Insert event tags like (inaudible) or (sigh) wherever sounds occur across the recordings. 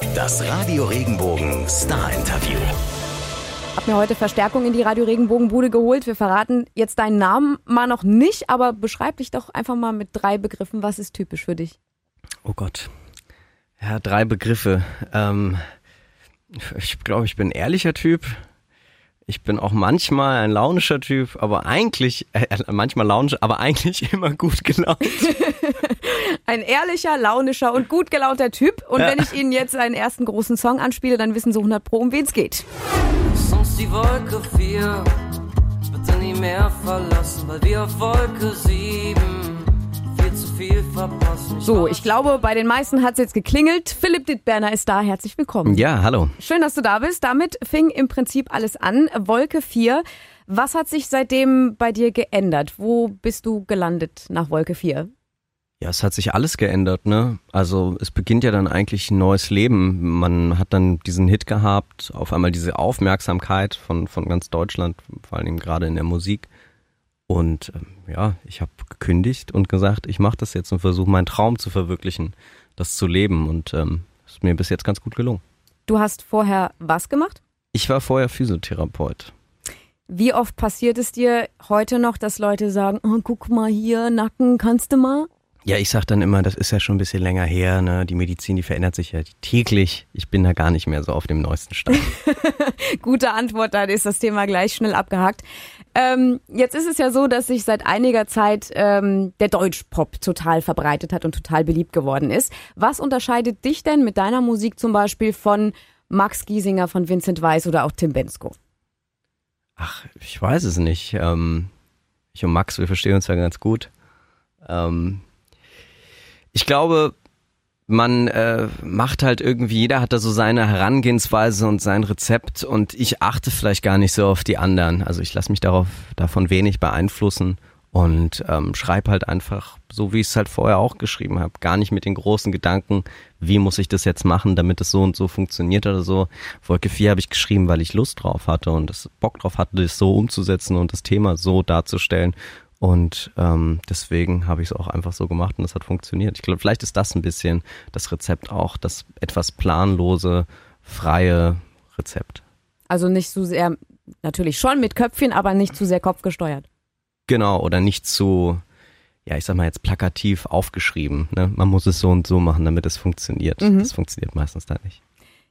Das Radio Regenbogen Star Interview. Hab mir heute Verstärkung in die Radio Regenbogenbude geholt. Wir verraten jetzt deinen Namen mal noch nicht, aber beschreib dich doch einfach mal mit drei Begriffen. Was ist typisch für dich? Oh Gott. Ja, drei Begriffe. Ähm, ich glaube, ich bin ein ehrlicher Typ. Ich bin auch manchmal ein launischer Typ, aber eigentlich, äh, manchmal launisch, aber eigentlich (laughs) immer gut gelaunt. (laughs) ein ehrlicher, launischer und gut gelaunter Typ. Und ja. wenn ich Ihnen jetzt einen ersten großen Song anspiele, dann wissen Sie 100 Pro, um wen es geht. Sonst die Wolke 4 bitte nie mehr verlassen, weil wir auf Wolke 7 viel verpassen. So, ich glaube, bei den meisten hat es jetzt geklingelt. Philipp Dittberner ist da. Herzlich willkommen. Ja, hallo. Schön, dass du da bist. Damit fing im Prinzip alles an. Wolke 4. Was hat sich seitdem bei dir geändert? Wo bist du gelandet nach Wolke 4? Ja, es hat sich alles geändert, ne? Also es beginnt ja dann eigentlich ein neues Leben. Man hat dann diesen Hit gehabt, auf einmal diese Aufmerksamkeit von, von ganz Deutschland, vor allem gerade in der Musik. Und ähm, ja, ich habe gekündigt und gesagt, ich mache das jetzt und versuche meinen Traum zu verwirklichen, das zu leben. Und ähm, ist mir bis jetzt ganz gut gelungen. Du hast vorher was gemacht? Ich war vorher Physiotherapeut. Wie oft passiert es dir heute noch, dass Leute sagen, oh, guck mal hier, Nacken, kannst du mal? Ja, ich sag dann immer, das ist ja schon ein bisschen länger her, ne? Die Medizin, die verändert sich ja täglich. Ich bin da gar nicht mehr so auf dem neuesten Stand. (laughs) Gute Antwort, dann ist das Thema gleich schnell abgehakt. Ähm, jetzt ist es ja so, dass sich seit einiger Zeit ähm, der Deutschpop total verbreitet hat und total beliebt geworden ist. Was unterscheidet dich denn mit deiner Musik zum Beispiel von Max Giesinger, von Vincent Weiss oder auch Tim Bensko? Ach, ich weiß es nicht. Ähm, ich und Max, wir verstehen uns ja ganz gut. Ähm, ich glaube, man äh, macht halt irgendwie, jeder hat da so seine Herangehensweise und sein Rezept und ich achte vielleicht gar nicht so auf die anderen. Also ich lasse mich darauf davon wenig beeinflussen und ähm, schreibe halt einfach so, wie ich es halt vorher auch geschrieben habe. Gar nicht mit den großen Gedanken, wie muss ich das jetzt machen, damit es so und so funktioniert oder so. Wolke 4 habe ich geschrieben, weil ich Lust drauf hatte und das Bock drauf hatte, das so umzusetzen und das Thema so darzustellen. Und ähm, deswegen habe ich es auch einfach so gemacht und es hat funktioniert. Ich glaube, vielleicht ist das ein bisschen das Rezept auch, das etwas planlose, freie Rezept. Also nicht zu sehr, natürlich schon mit Köpfchen, aber nicht zu sehr kopfgesteuert. Genau, oder nicht zu, ja, ich sag mal jetzt plakativ aufgeschrieben. Ne? Man muss es so und so machen, damit es funktioniert. Mhm. Das funktioniert meistens da nicht.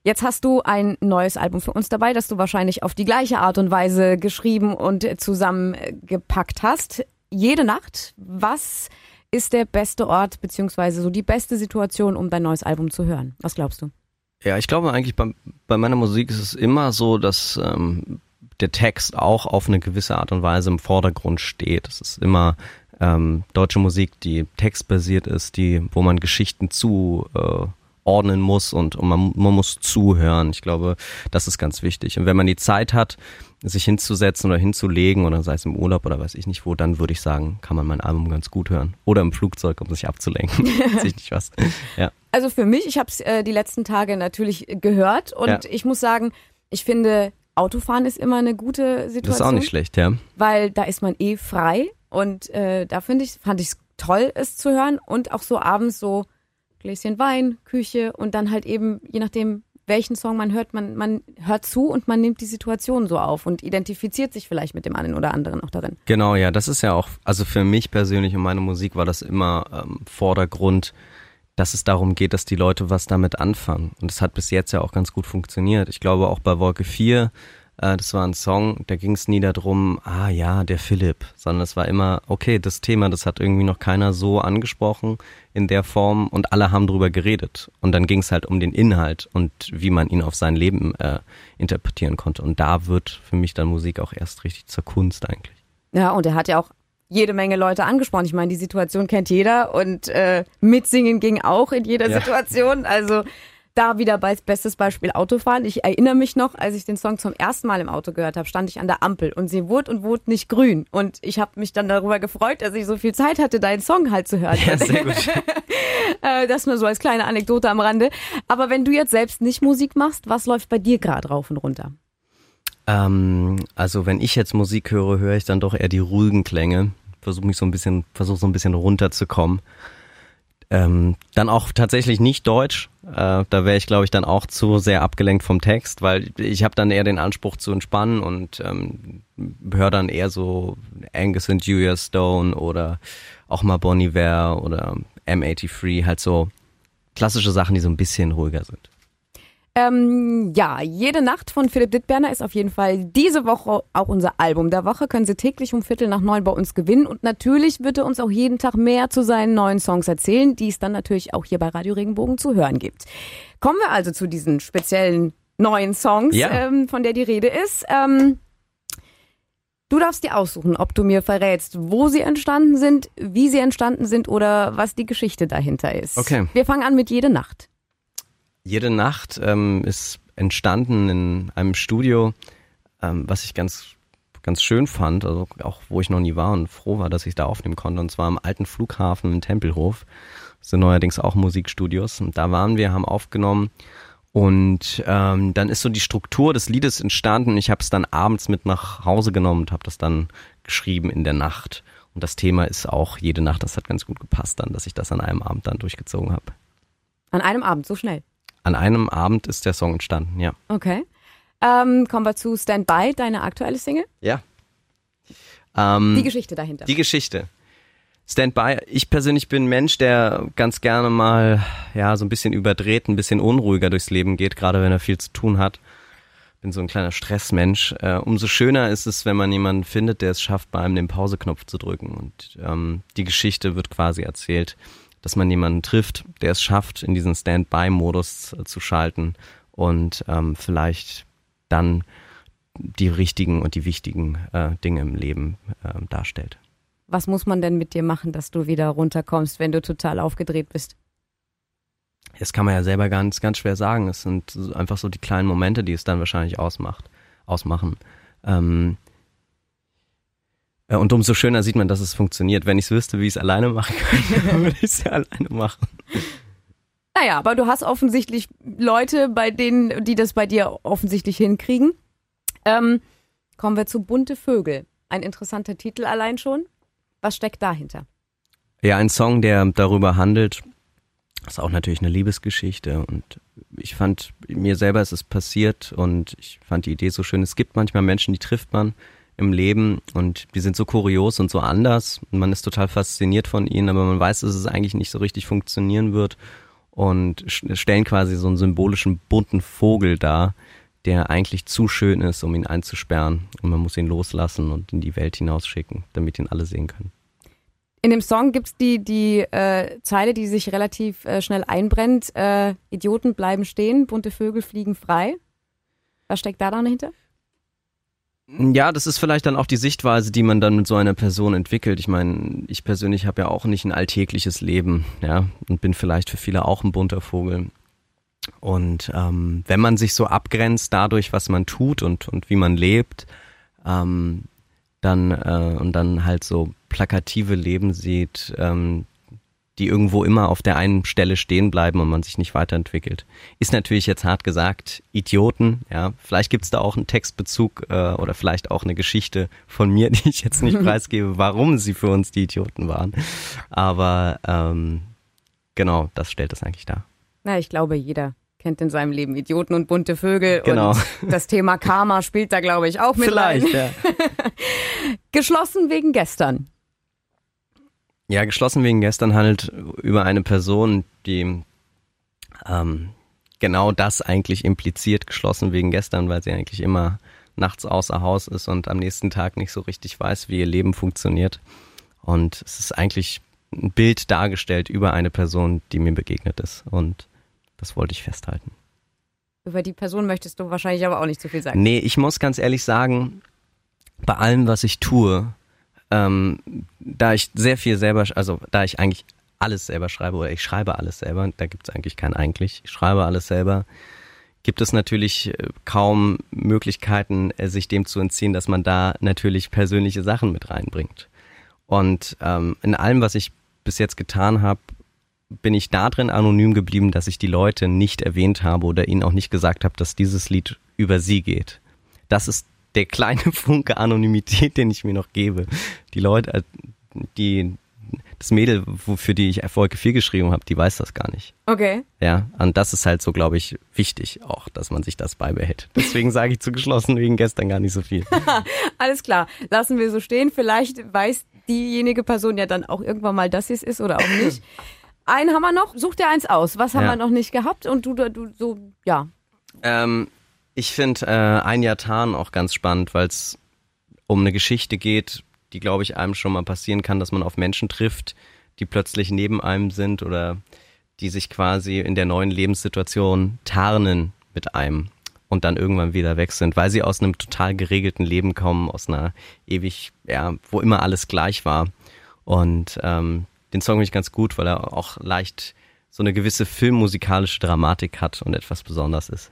Jetzt hast du ein neues Album für uns dabei, das du wahrscheinlich auf die gleiche Art und Weise geschrieben und zusammengepackt hast jede Nacht. Was ist der beste Ort beziehungsweise so die beste Situation, um dein neues Album zu hören? Was glaubst du? Ja, ich glaube eigentlich bei, bei meiner Musik ist es immer so, dass ähm, der Text auch auf eine gewisse Art und Weise im Vordergrund steht. Es ist immer ähm, deutsche Musik, die textbasiert ist, die, wo man Geschichten zu äh, ordnen muss und, und man, man muss zuhören. Ich glaube, das ist ganz wichtig. Und wenn man die Zeit hat, sich hinzusetzen oder hinzulegen oder sei es im Urlaub oder weiß ich nicht wo, dann würde ich sagen, kann man mein Album ganz gut hören. Oder im Flugzeug, um sich abzulenken. (laughs) weiß ich nicht was. Ja. Also für mich, ich habe es äh, die letzten Tage natürlich gehört und ja. ich muss sagen, ich finde, Autofahren ist immer eine gute Situation. Das ist auch nicht schlecht, ja. Weil da ist man eh frei und äh, da finde ich, fand ich es toll, es zu hören und auch so abends so Gläschen Wein, Küche und dann halt eben, je nachdem, welchen Song man hört, man, man hört zu und man nimmt die Situation so auf und identifiziert sich vielleicht mit dem einen oder anderen auch darin. Genau, ja, das ist ja auch, also für mich persönlich und meine Musik war das immer ähm, Vordergrund, dass es darum geht, dass die Leute was damit anfangen. Und es hat bis jetzt ja auch ganz gut funktioniert. Ich glaube auch bei Wolke 4 äh, das war ein Song, da ging es nie darum, ah ja, der Philipp, sondern es war immer, okay, das Thema, das hat irgendwie noch keiner so angesprochen in der Form und alle haben drüber geredet. Und dann ging es halt um den Inhalt und wie man ihn auf sein Leben äh, interpretieren konnte. Und da wird für mich dann Musik auch erst richtig zur Kunst eigentlich. Ja, und er hat ja auch jede Menge Leute angesprochen. Ich meine, die Situation kennt jeder und äh, mitsingen ging auch in jeder ja. Situation. Also da wieder bei, bestes Beispiel Autofahren. Ich erinnere mich noch, als ich den Song zum ersten Mal im Auto gehört habe, stand ich an der Ampel und sie wurde und wurde nicht grün. Und ich habe mich dann darüber gefreut, dass ich so viel Zeit hatte, deinen Song halt zu hören. Ja, sehr gut. (laughs) Äh, das nur so als kleine Anekdote am Rande. Aber wenn du jetzt selbst nicht Musik machst, was läuft bei dir gerade rauf und runter? Ähm, also wenn ich jetzt Musik höre, höre ich dann doch eher die ruhigen Klänge. Versuche mich so ein bisschen, versuche so ein bisschen runterzukommen ähm, dann auch tatsächlich nicht Deutsch. Äh, da wäre ich, glaube ich, dann auch zu sehr abgelenkt vom Text, weil ich habe dann eher den Anspruch zu entspannen und ähm, höre dann eher so Angus und Julia Stone oder auch mal Bon Iver oder M83, halt so klassische Sachen, die so ein bisschen ruhiger sind. Ähm, ja, jede Nacht von Philipp Dittberner ist auf jeden Fall diese Woche auch unser Album der Woche. Können Sie täglich um Viertel nach neun bei uns gewinnen. Und natürlich wird er uns auch jeden Tag mehr zu seinen neuen Songs erzählen, die es dann natürlich auch hier bei Radio Regenbogen zu hören gibt. Kommen wir also zu diesen speziellen neuen Songs, Ja. ähm, von der die Rede ist. Ähm, du darfst dir aussuchen, ob du mir verrätst, wo sie entstanden sind, wie sie entstanden sind oder was die Geschichte dahinter ist. Okay. Wir fangen an mit Jede Nacht. Jede Nacht ähm, ist entstanden in einem Studio, ähm, was ich ganz ganz schön fand, also auch wo ich noch nie war und froh war, dass ich da aufnehmen konnte. Und zwar am alten Flughafen in Tempelhof. Das sind neuerdings auch Musikstudios. Und da waren wir, haben aufgenommen. Und ähm, dann ist so die Struktur des Liedes entstanden. Ich habe es dann abends mit nach Hause genommen und habe das dann geschrieben in der Nacht. Und das Thema ist auch jede Nacht. Das hat ganz gut gepasst dann, dass ich das an einem Abend dann durchgezogen habe. An einem Abend, so schnell. An einem Abend ist der Song entstanden, ja. Okay. Ähm, kommen wir zu Stand By, deine aktuelle Single. Ja. Ähm, Die Geschichte dahinter. Die Geschichte. Standby. Ich persönlich bin ein Mensch, der ganz gerne mal ja so ein bisschen überdreht, ein bisschen unruhiger durchs Leben geht, gerade wenn er viel zu tun hat. Bin so ein kleiner Stressmensch. Äh, umso schöner ist es, wenn man jemanden findet, der es schafft, bei einem den Pauseknopf zu drücken. Und ähm, die Geschichte wird quasi erzählt, dass man jemanden trifft, der es schafft, in diesen Standby-Modus äh, zu schalten und ähm, vielleicht dann die richtigen und die wichtigen äh, Dinge im Leben äh, darstellt. Was muss man denn mit dir machen, dass du wieder runterkommst, wenn du total aufgedreht bist? Das kann man ja selber ganz, ganz schwer sagen. Es sind einfach so die kleinen Momente, die es dann wahrscheinlich ausmacht, ausmachen. Ähm, äh, und umso schöner sieht man, dass es funktioniert. Wenn ich es wüsste, wie ich es alleine machen könnte, dann (laughs) würde ich es ja alleine machen. Naja, aber du hast offensichtlich Leute, bei denen, die das bei dir offensichtlich hinkriegen. Ähm, kommen wir zu Bunte Vögel. Ein interessanter Titel allein schon. Was steckt dahinter? Ja, ein Song, der darüber handelt, ist auch natürlich eine Liebesgeschichte und ich fand, mir selber ist es passiert und ich fand die Idee so schön. Es gibt manchmal Menschen, die trifft man im Leben und die sind so kurios und so anders. Man ist total fasziniert von ihnen, aber man weiß, dass es eigentlich nicht so richtig funktionieren wird und stellen quasi so einen symbolischen bunten Vogel dar, der eigentlich zu schön ist, um ihn einzusperren und man muss ihn loslassen und in die Welt hinausschicken, damit ihn alle sehen können. In dem Song gibt's die, die äh, Zeile, die sich relativ äh, schnell einbrennt. Äh, Idioten bleiben stehen, bunte Vögel fliegen frei. Was steckt da dahinter? Ja, das ist vielleicht dann auch die Sichtweise, die man dann mit so einer Person entwickelt. Ich meine, ich persönlich habe ja auch nicht ein alltägliches Leben, ja, und bin vielleicht für viele auch ein bunter Vogel. Und ähm, wenn man sich so abgrenzt dadurch, was man tut und, und wie man lebt, ähm, dann äh, und dann halt so plakative Leben sieht, ähm, die irgendwo immer auf der einen Stelle stehen bleiben und man sich nicht weiterentwickelt. Ist natürlich jetzt hart gesagt, Idioten, ja. Vielleicht gibt's da auch einen Textbezug äh, oder vielleicht auch eine Geschichte von mir, (laughs) die ich jetzt nicht (laughs) preisgebe, warum sie für uns die Idioten waren. Aber ähm, genau, das stellt es eigentlich dar. Na, ich glaube, jeder kennt in seinem Leben Idioten und bunte Vögel. Genau. Und (laughs) das Thema Karma spielt da, glaube ich, auch mit rein. Vielleicht, ja. Geschlossen wegen gestern. Ja, geschlossen wegen gestern handelt über eine Person, die ähm, genau das eigentlich impliziert, geschlossen wegen gestern, weil sie eigentlich immer nachts außer Haus ist und am nächsten Tag nicht so richtig weiß, wie ihr Leben funktioniert. Und es ist eigentlich ein Bild dargestellt über eine Person, die mir begegnet ist. Und das wollte ich festhalten. Über die Person möchtest du wahrscheinlich aber auch nicht so viel sagen. Nee, ich muss ganz ehrlich sagen, bei allem, was ich tue, ähm, da ich sehr viel selber, also da ich eigentlich alles selber schreibe oder ich schreibe alles selber, da gibt es eigentlich kein eigentlich, ich schreibe alles selber, gibt es natürlich äh, kaum Möglichkeiten, äh, sich dem zu entziehen, dass man da natürlich persönliche Sachen mit reinbringt. Und ähm, in allem, was ich bis jetzt getan habe, bin ich da drin anonym geblieben, dass ich die Leute nicht erwähnt habe oder ihnen auch nicht gesagt habe, dass dieses Lied über sie geht. Das ist der kleine (laughs) Funke Anonymität, den ich mir noch gebe. Die Leute, äh, die, das Mädel, für die ich Erfolge viel geschrieben habe, die weiß das gar nicht. Okay. Ja, und das ist halt so, glaube ich, wichtig auch, dass man sich das beibehält. Deswegen sage ich zu geschlossen wegen gestern gar nicht so viel. (laughs) Alles klar, lassen wir so stehen. Vielleicht weiß diejenige Person ja dann auch irgendwann mal, dass sie es ist oder auch nicht. Einen haben wir noch. Such dir eins aus. Was haben Ja. wir noch nicht gehabt? Und du, du so, ja. Ähm, ich finde äh, ein Jahr Tarn auch ganz spannend, weil es um eine Geschichte geht, die, glaube ich, einem schon mal passieren kann, dass man auf Menschen trifft, die plötzlich neben einem sind oder die sich quasi in der neuen Lebenssituation tarnen mit einem und dann irgendwann wieder weg sind, weil sie aus einem total geregelten Leben kommen, aus einer ewig, ja, wo immer alles gleich war. Und ähm, den Song finde ich ganz gut, weil er auch leicht so eine gewisse filmmusikalische Dramatik hat und etwas Besonderes ist.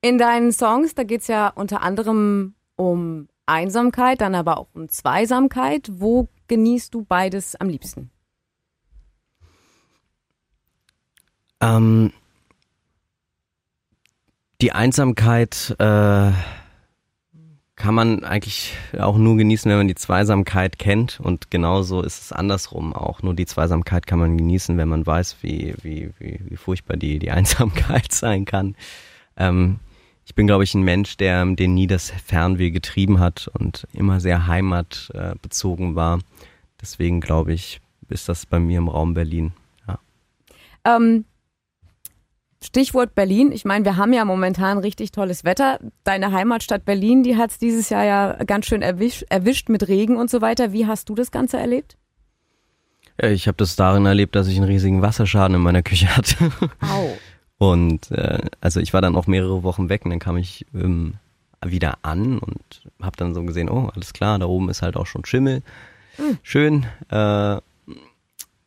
In deinen Songs, da geht's ja unter anderem um Einsamkeit, dann aber auch um Zweisamkeit. Wo genießt du beides am liebsten? Ähm, die Einsamkeit äh, kann man eigentlich auch nur genießen, wenn man die Zweisamkeit kennt. Und genauso ist es andersrum auch. Nur die Zweisamkeit kann man genießen, wenn man weiß, wie, wie, wie, wie furchtbar die, die (laughs) Einsamkeit sein kann. Ähm, ich bin, glaube ich, ein Mensch, der den nie das Fernweh getrieben hat und immer sehr heimatbezogen war. Deswegen glaube ich, ist das bei mir im Raum Berlin. Ja. Ähm, Stichwort Berlin. Ich meine, wir haben ja momentan richtig tolles Wetter. Deine Heimatstadt Berlin, die hat's dieses Jahr ja ganz schön erwisch, erwischt mit Regen und so weiter. Wie hast du das Ganze erlebt? Ja, ich habe das darin erlebt, dass ich einen riesigen Wasserschaden in meiner Küche hatte. Au. (laughs) Und äh, also ich war dann auch mehrere Wochen weg und dann kam ich ähm, wieder an und habe dann so gesehen, oh, alles klar, da oben ist halt auch schon Schimmel. Schön. Äh,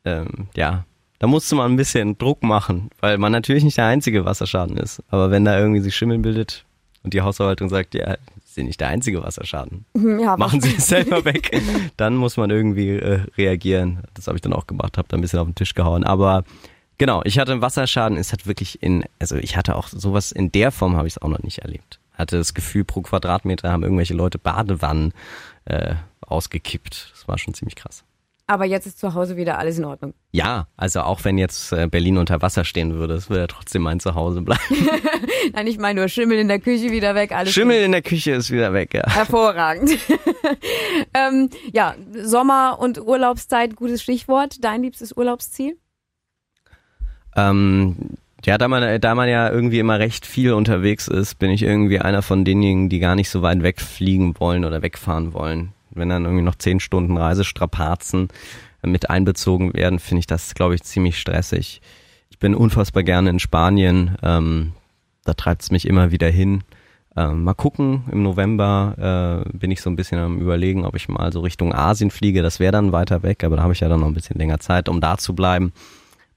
ähm, ja, da musste man ein bisschen Druck machen, weil man natürlich nicht der einzige Wasserschaden ist. Aber wenn da irgendwie sich Schimmel bildet und die Hausverwaltung sagt, ja, Sie sind nicht der einzige Wasserschaden, Ja, machen Sie (laughs) es selber weg, dann muss man irgendwie äh, reagieren. Das habe ich dann auch gemacht, habe da ein bisschen auf den Tisch gehauen. Aber genau, ich hatte einen Wasserschaden. Es hat wirklich in, also ich hatte auch sowas in der Form habe ich es auch noch nicht erlebt. Hatte das Gefühl, pro Quadratmeter haben irgendwelche Leute Badewannen äh, ausgekippt. Das war schon ziemlich krass. Aber jetzt ist zu Hause wieder alles in Ordnung. Ja, also auch wenn jetzt äh, Berlin unter Wasser stehen würde, es würde ja trotzdem mein Zuhause bleiben. (laughs) Nein, ich meine nur Schimmel in der Küche wieder weg, alles Schimmel in der Küche ist wieder weg, ja. Hervorragend. (laughs) ähm, ja, Sommer und Urlaubszeit, gutes Stichwort. Dein liebstes Urlaubsziel? Ähm, ja, da man, da man ja irgendwie immer recht viel unterwegs ist, bin ich irgendwie einer von denjenigen, die gar nicht so weit wegfliegen wollen oder wegfahren wollen. Wenn dann irgendwie noch zehn Stunden Reisestrapazen mit einbezogen werden, finde ich das, glaube ich, ziemlich stressig. Ich bin unfassbar gerne in Spanien. Ähm, da treibt es mich immer wieder hin. Ähm, mal gucken, im November äh, bin ich so ein bisschen am überlegen, ob ich mal so Richtung Asien fliege. Das wäre dann weiter weg, aber da habe ich ja dann noch ein bisschen länger Zeit, um da zu bleiben.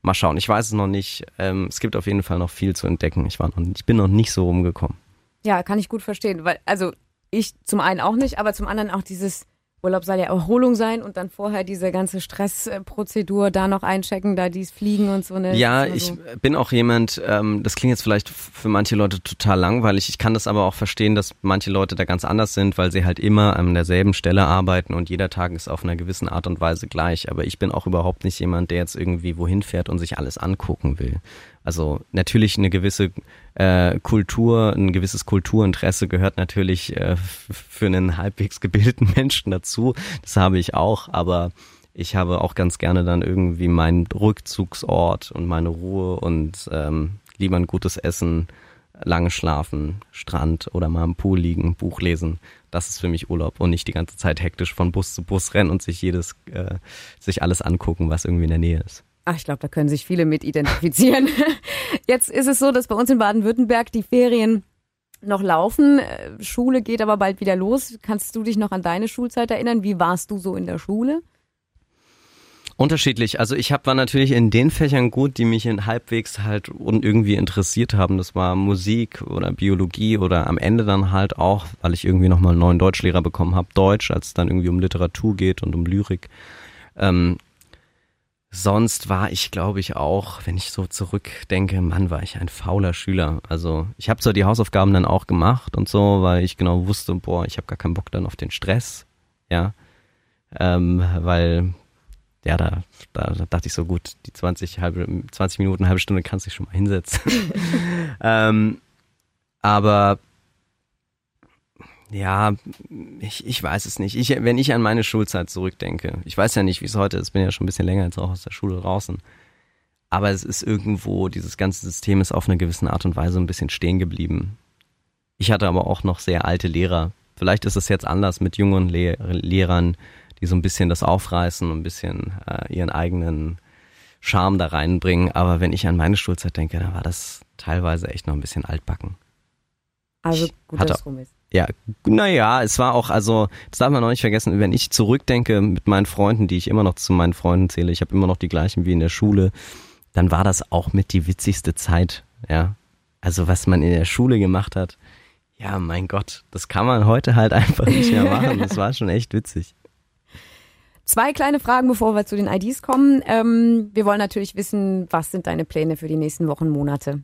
Mal schauen, ich weiß es noch nicht. Ähm, es gibt auf jeden Fall noch viel zu entdecken. Ich, war noch, ich bin noch nicht so rumgekommen. Ja, kann ich gut verstehen, weil, also ich zum einen auch nicht, aber zum anderen auch dieses Urlaub soll ja Erholung sein und dann vorher diese ganze Stressprozedur da noch einchecken, da dies Fliegen und so. Ne? Ja, ist ich so. bin auch jemand, ähm, das klingt jetzt vielleicht für manche Leute total langweilig. Ich kann das aber auch verstehen, dass manche Leute da ganz anders sind, weil sie halt immer an derselben Stelle arbeiten und jeder Tag ist auf einer gewissen Art und Weise gleich. Aber ich bin auch überhaupt nicht jemand, der jetzt irgendwie wohin fährt und sich alles angucken will. Also natürlich eine gewisse äh, Kultur, ein gewisses Kulturinteresse gehört natürlich äh, für einen halbwegs gebildeten (laughs) Menschen dazu. Das habe ich auch, aber ich habe auch ganz gerne dann irgendwie meinen Rückzugsort und meine Ruhe und ähm, lieber ein gutes Essen, lange schlafen, Strand oder mal am Pool liegen, Buch lesen. Das ist für mich Urlaub und nicht die ganze Zeit hektisch von Bus zu Bus rennen und sich jedes, äh, sich alles angucken, was irgendwie in der Nähe ist. Ach, ich glaube, da können sich viele mit identifizieren. (laughs) Jetzt ist es so, dass bei uns in Baden-Württemberg die Ferien noch laufen. Äh, Schule geht aber bald wieder los. Kannst du dich noch an deine Schulzeit erinnern? Wie warst du so in der Schule? Unterschiedlich. Also ich hab, war natürlich in den Fächern gut, die mich in halbwegs halt und irgendwie interessiert haben. Das war Musik oder Biologie oder am Ende dann halt auch, weil ich irgendwie nochmal einen neuen Deutschlehrer bekommen habe, Deutsch, als es dann irgendwie um Literatur geht und um Lyrik. Ähm, sonst war ich, glaube ich, auch, wenn ich so zurückdenke, Mann, war ich ein fauler Schüler. Also ich habe zwar die Hausaufgaben dann auch gemacht und so, weil ich genau wusste, boah, ich habe gar keinen Bock dann auf den Stress, ja, ähm, weil ja, da, da, da dachte ich so, gut, die 20, halbe, 20 Minuten, halbe Stunde kannst du dich schon mal hinsetzen. (laughs) ähm, aber ja, ich, ich weiß es nicht. Ich, wenn ich an meine Schulzeit zurückdenke, ich weiß ja nicht, wie es heute ist, bin ja schon ein bisschen länger jetzt auch aus der Schule draußen. Aber es ist irgendwo, dieses ganze System ist auf eine gewisse Art und Weise ein bisschen stehen geblieben. Ich hatte aber auch noch sehr alte Lehrer. Vielleicht ist es jetzt anders mit jungen Le Lehrern, die so ein bisschen das aufreißen und ein bisschen äh, ihren eigenen Charme da reinbringen. Aber wenn ich an meine Schulzeit denke, dann war das teilweise echt noch ein bisschen altbacken. Also gut, dass es rum ist. Ja, naja, es war auch, also, das darf man noch nicht vergessen, wenn ich zurückdenke mit meinen Freunden, die ich immer noch zu meinen Freunden zähle, ich habe immer noch die gleichen wie in der Schule, dann war das auch mit die witzigste Zeit, ja. Also was man in der Schule gemacht hat, ja, mein Gott, das kann man heute halt einfach nicht mehr (laughs) machen. Das war schon echt witzig. Zwei kleine Fragen, bevor wir zu den IDs kommen. Ähm, wir wollen natürlich wissen, was sind deine Pläne für die nächsten Wochen, Monate?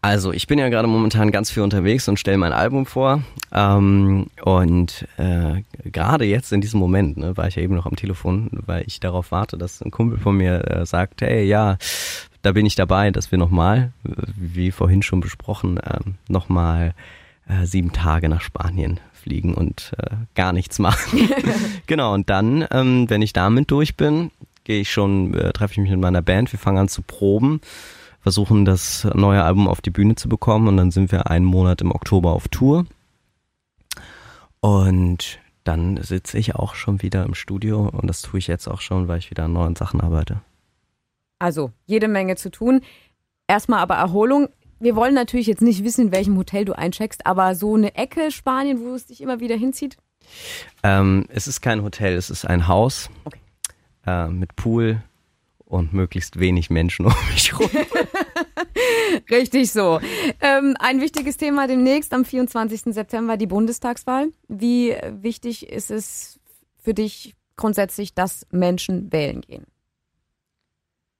Also, ich bin ja gerade momentan ganz viel unterwegs und stelle mein Album vor. Ähm, und äh, gerade jetzt in diesem Moment, ne, war ich ja eben noch am Telefon, weil ich darauf warte, dass ein Kumpel von mir äh, sagt, hey, ja, da bin ich dabei, dass wir nochmal, wie vorhin schon besprochen, äh, nochmal äh, sieben Tage nach Spanien fliegen und äh, gar nichts machen. (laughs) genau, und dann, ähm, wenn ich damit durch bin, gehe ich schon, äh, treffe ich mich mit meiner Band, wir fangen an zu proben versuchen das neue Album auf die Bühne zu bekommen und dann sind wir einen Monat im Oktober auf Tour. Und dann sitze ich auch schon wieder im Studio und das tue ich jetzt auch schon, weil ich wieder an neuen Sachen arbeite. Also jede Menge zu tun. Erstmal aber Erholung. Wir wollen natürlich jetzt nicht wissen, in welchem Hotel du eincheckst, aber so eine Ecke Spanien, wo es dich immer wieder hinzieht? Ähm, es ist kein Hotel, es ist ein Haus okay. äh, mit Pool, und möglichst wenig Menschen um mich herum. (laughs) Richtig so. Ähm, ein wichtiges Thema demnächst am 24. September die Bundestagswahl. Wie wichtig ist es für dich grundsätzlich, dass Menschen wählen gehen?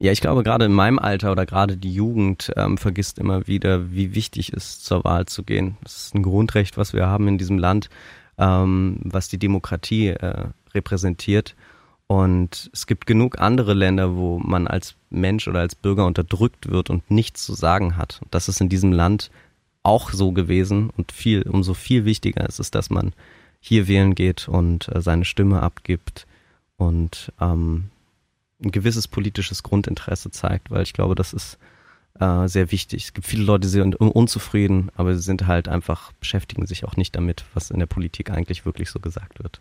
Ja, ich glaube, gerade in meinem Alter oder gerade die Jugend ähm, vergisst immer wieder, wie wichtig es ist, zur Wahl zu gehen. Das ist ein Grundrecht, was wir haben in diesem Land, ähm, was die Demokratie äh, repräsentiert. Und es gibt genug andere Länder, wo man als Mensch oder als Bürger unterdrückt wird und nichts zu sagen hat. Und das ist in diesem Land auch so gewesen und viel, umso viel wichtiger ist es, dass man hier wählen geht und äh, seine Stimme abgibt und ähm, ein gewisses politisches Grundinteresse zeigt, weil ich glaube, das ist äh, sehr wichtig. Es gibt viele Leute, die sind unzufrieden, aber sie sind halt einfach, beschäftigen sich auch nicht damit, was in der Politik eigentlich wirklich so gesagt wird.